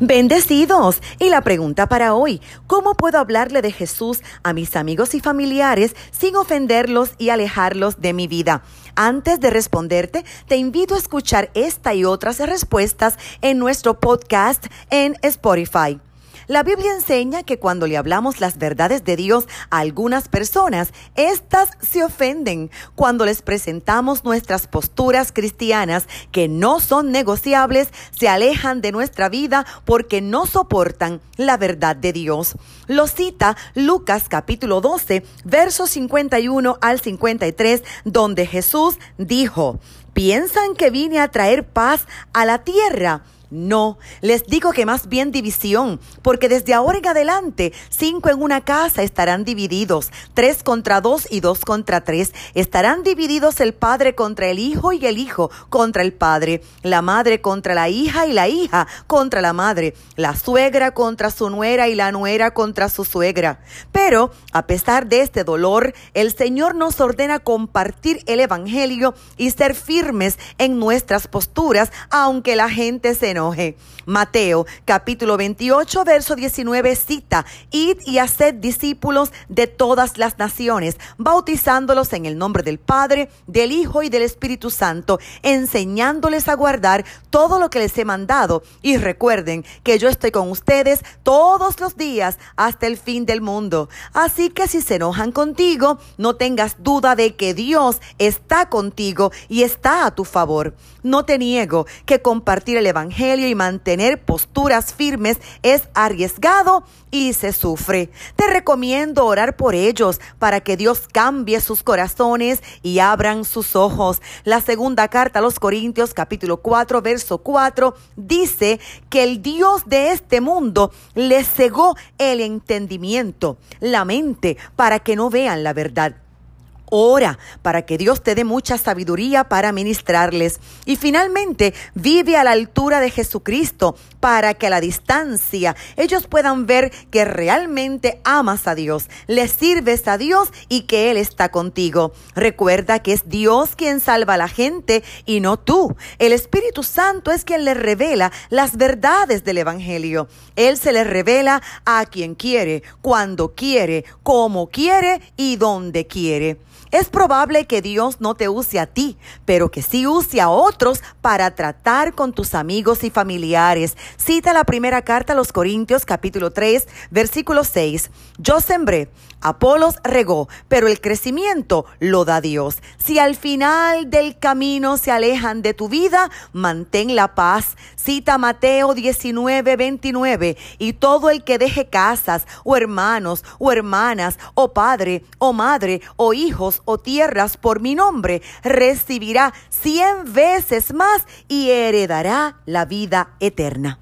Bendecidos. Y la pregunta para hoy, ¿cómo puedo hablarle de Jesús a mis amigos y familiares sin ofenderlos y alejarlos de mi vida? Antes de responderte, te invito a escuchar esta y otras respuestas en nuestro podcast en Spotify. La Biblia enseña que cuando le hablamos las verdades de Dios a algunas personas, éstas se ofenden. Cuando les presentamos nuestras posturas cristianas que no son negociables, se alejan de nuestra vida porque no soportan la verdad de Dios. Lo cita Lucas capítulo 12, versos 51 al 53, donde Jesús dijo, ¿piensan que vine a traer paz a la tierra? No, les digo que más bien división, porque desde ahora en adelante cinco en una casa estarán divididos, tres contra dos y dos contra tres. Estarán divididos el padre contra el hijo y el hijo contra el padre, la madre contra la hija y la hija contra la madre, la suegra contra su nuera y la nuera contra su suegra. Pero, a pesar de este dolor, el Señor nos ordena compartir el Evangelio y ser firmes en nuestras posturas, aunque la gente se enoje Mateo capítulo 28, verso 19 cita, Id y haced discípulos de todas las naciones, bautizándolos en el nombre del Padre, del Hijo y del Espíritu Santo, enseñándoles a guardar todo lo que les he mandado. Y recuerden que yo estoy con ustedes todos los días hasta el fin del mundo. Así que si se enojan contigo, no tengas duda de que Dios está contigo y está a tu favor. No te niego que compartir el Evangelio y mantener posturas firmes es arriesgado y se sufre. Te recomiendo orar por ellos para que Dios cambie sus corazones y abran sus ojos. La segunda carta a los Corintios capítulo 4 verso 4 dice que el Dios de este mundo les cegó el entendimiento, la mente, para que no vean la verdad. Ora para que Dios te dé mucha sabiduría para ministrarles. Y finalmente, vive a la altura de Jesucristo para que a la distancia ellos puedan ver que realmente amas a Dios, le sirves a Dios y que Él está contigo. Recuerda que es Dios quien salva a la gente y no tú. El Espíritu Santo es quien le revela las verdades del Evangelio. Él se le revela a quien quiere, cuando quiere, como quiere y donde quiere. Es probable que Dios no te use a ti, pero que sí use a otros para tratar con tus amigos y familiares. Cita la primera carta a los Corintios capítulo 3, versículo 6. Yo sembré, Apolos regó, pero el crecimiento lo da Dios. Si al final del camino se alejan de tu vida, mantén la paz. Cita Mateo 19, 29. Y todo el que deje casas, o hermanos, o hermanas, o padre, o madre, o hijos, o tierras por mi nombre, recibirá cien veces más y heredará la vida eterna.